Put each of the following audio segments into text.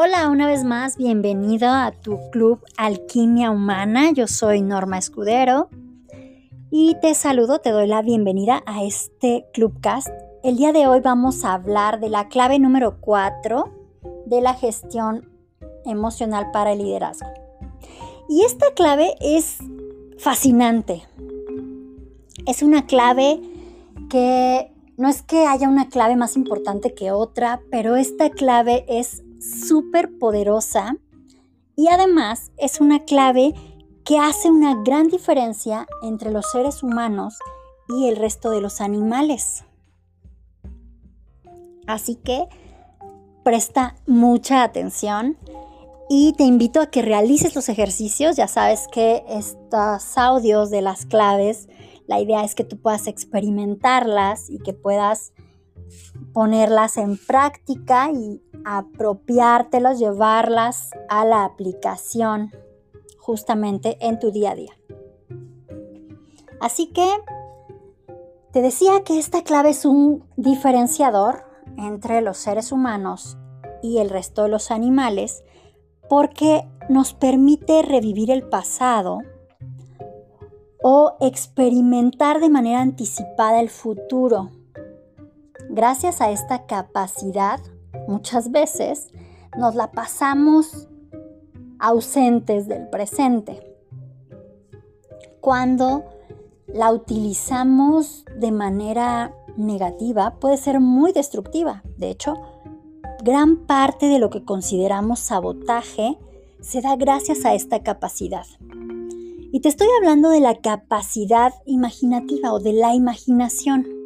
Hola, una vez más, bienvenido a tu club Alquimia Humana. Yo soy Norma Escudero y te saludo, te doy la bienvenida a este Clubcast. El día de hoy vamos a hablar de la clave número 4 de la gestión emocional para el liderazgo. Y esta clave es fascinante. Es una clave que no es que haya una clave más importante que otra, pero esta clave es súper poderosa y además es una clave que hace una gran diferencia entre los seres humanos y el resto de los animales. Así que presta mucha atención y te invito a que realices los ejercicios. Ya sabes que estos audios de las claves, la idea es que tú puedas experimentarlas y que puedas ponerlas en práctica y apropiártelos, llevarlas a la aplicación justamente en tu día a día. Así que te decía que esta clave es un diferenciador entre los seres humanos y el resto de los animales porque nos permite revivir el pasado o experimentar de manera anticipada el futuro Gracias a esta capacidad, muchas veces nos la pasamos ausentes del presente. Cuando la utilizamos de manera negativa, puede ser muy destructiva. De hecho, gran parte de lo que consideramos sabotaje se da gracias a esta capacidad. Y te estoy hablando de la capacidad imaginativa o de la imaginación.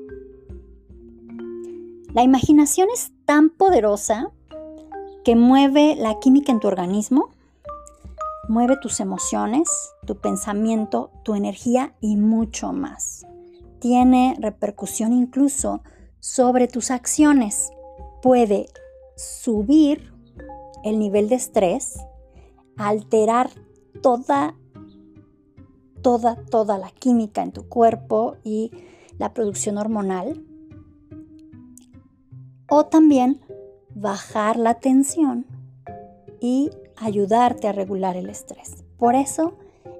La imaginación es tan poderosa que mueve la química en tu organismo, mueve tus emociones, tu pensamiento, tu energía y mucho más. Tiene repercusión incluso sobre tus acciones. Puede subir el nivel de estrés, alterar toda, toda, toda la química en tu cuerpo y la producción hormonal o también bajar la tensión y ayudarte a regular el estrés. Por eso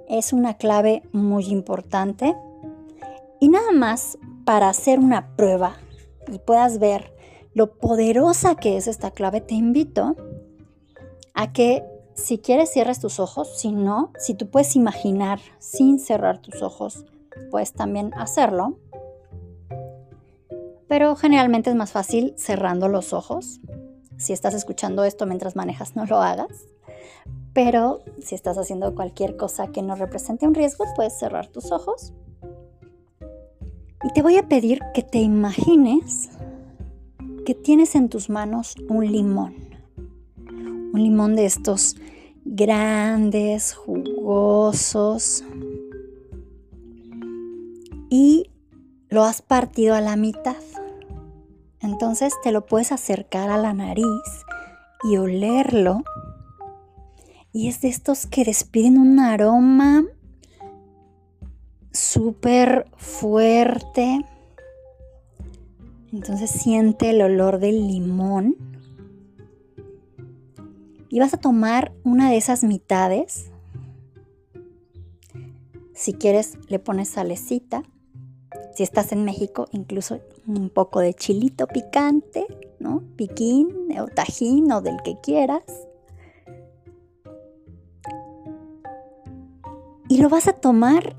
es una clave muy importante. Y nada más para hacer una prueba y puedas ver lo poderosa que es esta clave, te invito a que si quieres cierres tus ojos, si no, si tú puedes imaginar sin cerrar tus ojos, puedes también hacerlo pero generalmente es más fácil cerrando los ojos. Si estás escuchando esto mientras manejas, no lo hagas. Pero si estás haciendo cualquier cosa que no represente un riesgo, puedes cerrar tus ojos. Y te voy a pedir que te imagines que tienes en tus manos un limón. Un limón de estos grandes, jugosos. Y lo has partido a la mitad. Entonces te lo puedes acercar a la nariz y olerlo. Y es de estos que despiden un aroma súper fuerte. Entonces siente el olor del limón. Y vas a tomar una de esas mitades. Si quieres, le pones salecita. Si estás en México, incluso un poco de chilito picante, ¿no? Piquín o tajín o del que quieras. Y lo vas a tomar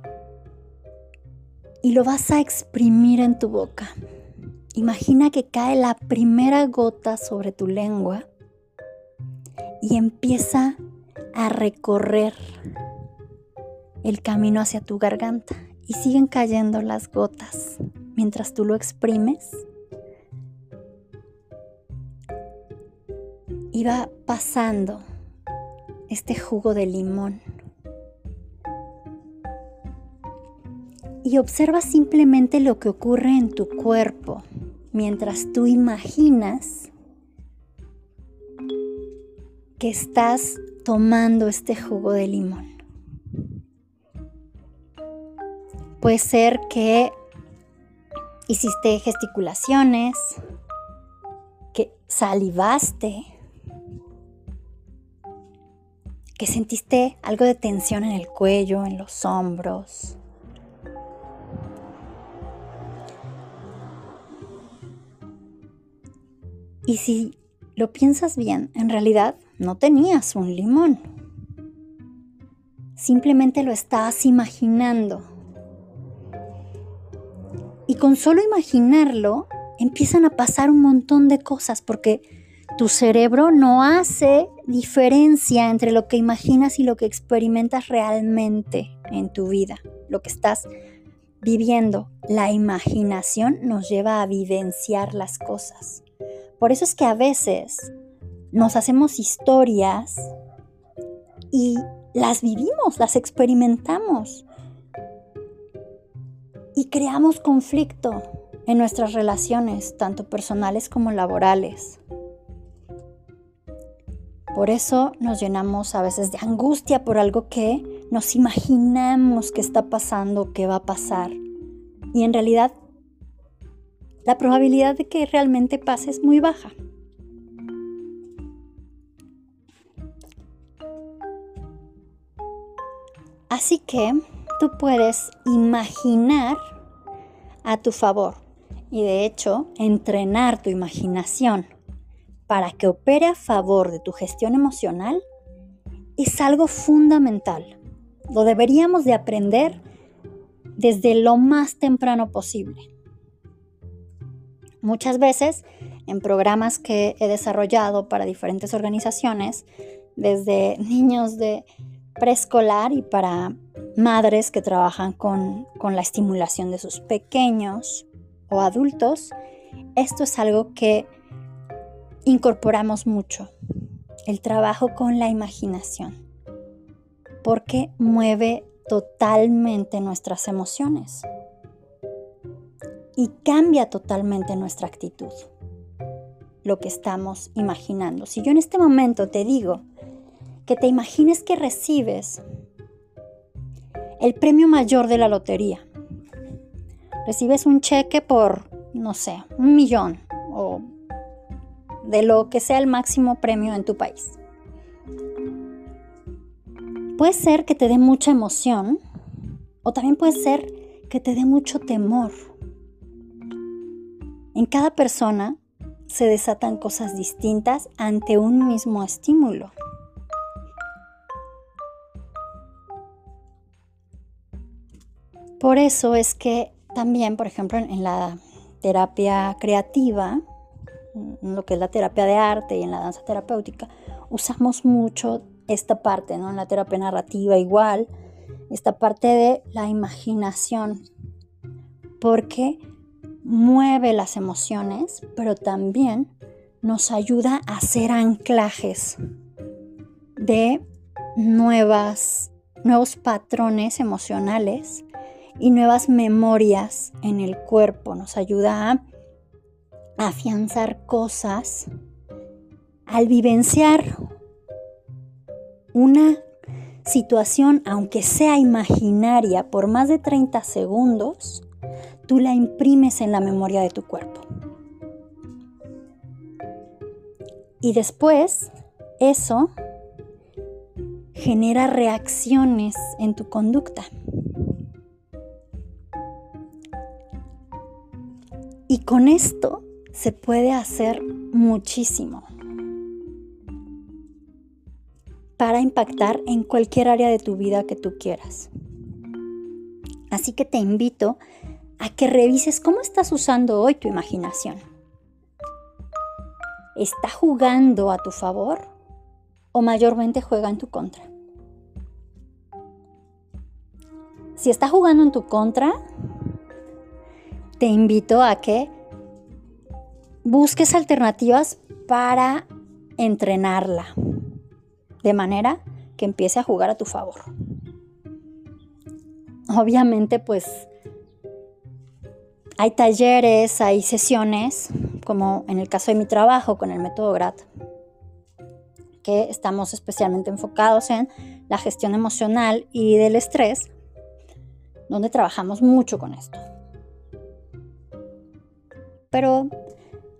y lo vas a exprimir en tu boca. Imagina que cae la primera gota sobre tu lengua y empieza a recorrer el camino hacia tu garganta y siguen cayendo las gotas mientras tú lo exprimes. Va pasando este jugo de limón. Y observa simplemente lo que ocurre en tu cuerpo mientras tú imaginas que estás tomando este jugo de limón. Puede ser que hiciste gesticulaciones, que salivaste, que sentiste algo de tensión en el cuello, en los hombros. Y si lo piensas bien, en realidad no tenías un limón. Simplemente lo estabas imaginando. Y con solo imaginarlo, empiezan a pasar un montón de cosas porque tu cerebro no hace diferencia entre lo que imaginas y lo que experimentas realmente en tu vida, lo que estás viviendo. La imaginación nos lleva a vivenciar las cosas. Por eso es que a veces nos hacemos historias y las vivimos, las experimentamos y creamos conflicto en nuestras relaciones, tanto personales como laborales. Por eso nos llenamos a veces de angustia por algo que nos imaginamos que está pasando, que va a pasar. Y en realidad la probabilidad de que realmente pase es muy baja. Así que puedes imaginar a tu favor y de hecho entrenar tu imaginación para que opere a favor de tu gestión emocional es algo fundamental. Lo deberíamos de aprender desde lo más temprano posible. Muchas veces en programas que he desarrollado para diferentes organizaciones, desde niños de preescolar y para madres que trabajan con, la estimulación de sus pequeños o adultos, esto es algo que incorporamos mucho, el trabajo con la imaginación, porque mueve totalmente nuestras emociones y cambia totalmente nuestra actitud, lo que estamos imaginando. Si yo en este momento te digo, que te imagines que recibes el premio mayor de la lotería. Recibes un cheque por, no sé, un millón o de lo que sea el máximo premio en tu país. Puede ser que te dé mucha emoción o también puede ser que te dé mucho temor. En cada persona se desatan cosas distintas ante un mismo estímulo. Por eso es que también, por ejemplo, en la terapia creativa, en lo que es la terapia de arte y en la danza terapéutica, usamos mucho esta parte, ¿no? En la terapia narrativa igual, esta parte de la imaginación, porque mueve las emociones, pero también nos ayuda a hacer anclajes de nuevas, nuevos patrones emocionales y nuevas memorias en el cuerpo. Nos ayuda a afianzar cosas al vivenciar una situación, aunque sea imaginaria, por más de 30 segundos, tú la imprimes en la memoria de tu cuerpo. Y después, eso genera reacciones en tu conducta. Con esto se puede hacer muchísimo para impactar en cualquier área de tu vida que tú quieras. Así que te invito a que revises cómo estás usando hoy tu imaginación. ¿Está jugando a tu favor o mayormente juega en tu contra? Si está jugando en tu contra, te invito a que busques alternativas para entrenarla, de manera que empiece a jugar a tu favor. Obviamente, pues hay talleres, hay sesiones, como en el caso de mi trabajo con el método GRAT, que estamos especialmente enfocados en la gestión emocional y del estrés, donde trabajamos mucho con esto. Pero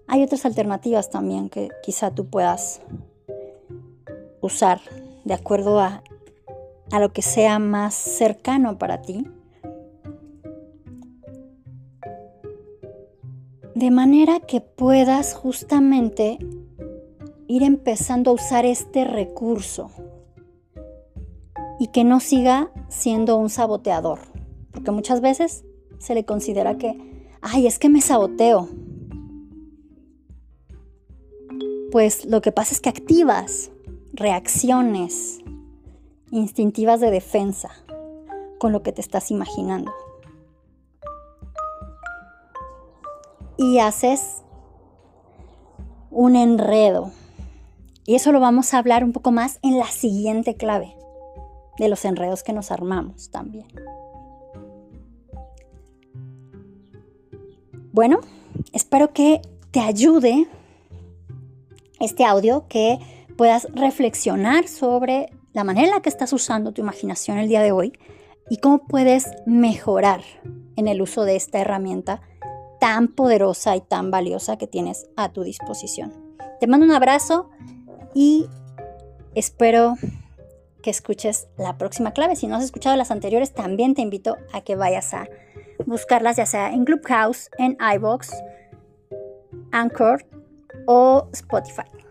hay otras alternativas también que quizá tú puedas usar de acuerdo a, a lo que sea más cercano para ti. De manera que puedas justamente ir empezando a usar este recurso y que no siga siendo un saboteador. Porque muchas veces se le considera que, ay, es que me saboteo. Pues lo que pasa es que activas reacciones instintivas de defensa con lo que te estás imaginando. Y haces un enredo. Y eso lo vamos a hablar un poco más en la siguiente clave de los enredos que nos armamos también. Bueno, espero que te ayude este audio, que puedas reflexionar sobre la manera en la que estás usando tu imaginación el día de hoy y cómo puedes mejorar en el uso de esta herramienta tan poderosa y tan valiosa que tienes a tu disposición. Te mando un abrazo y espero que escuches la próxima clave. Si no has escuchado las anteriores, también te invito a que vayas a buscarlas, ya sea en Clubhouse, en iBox, Anchor o Spotify.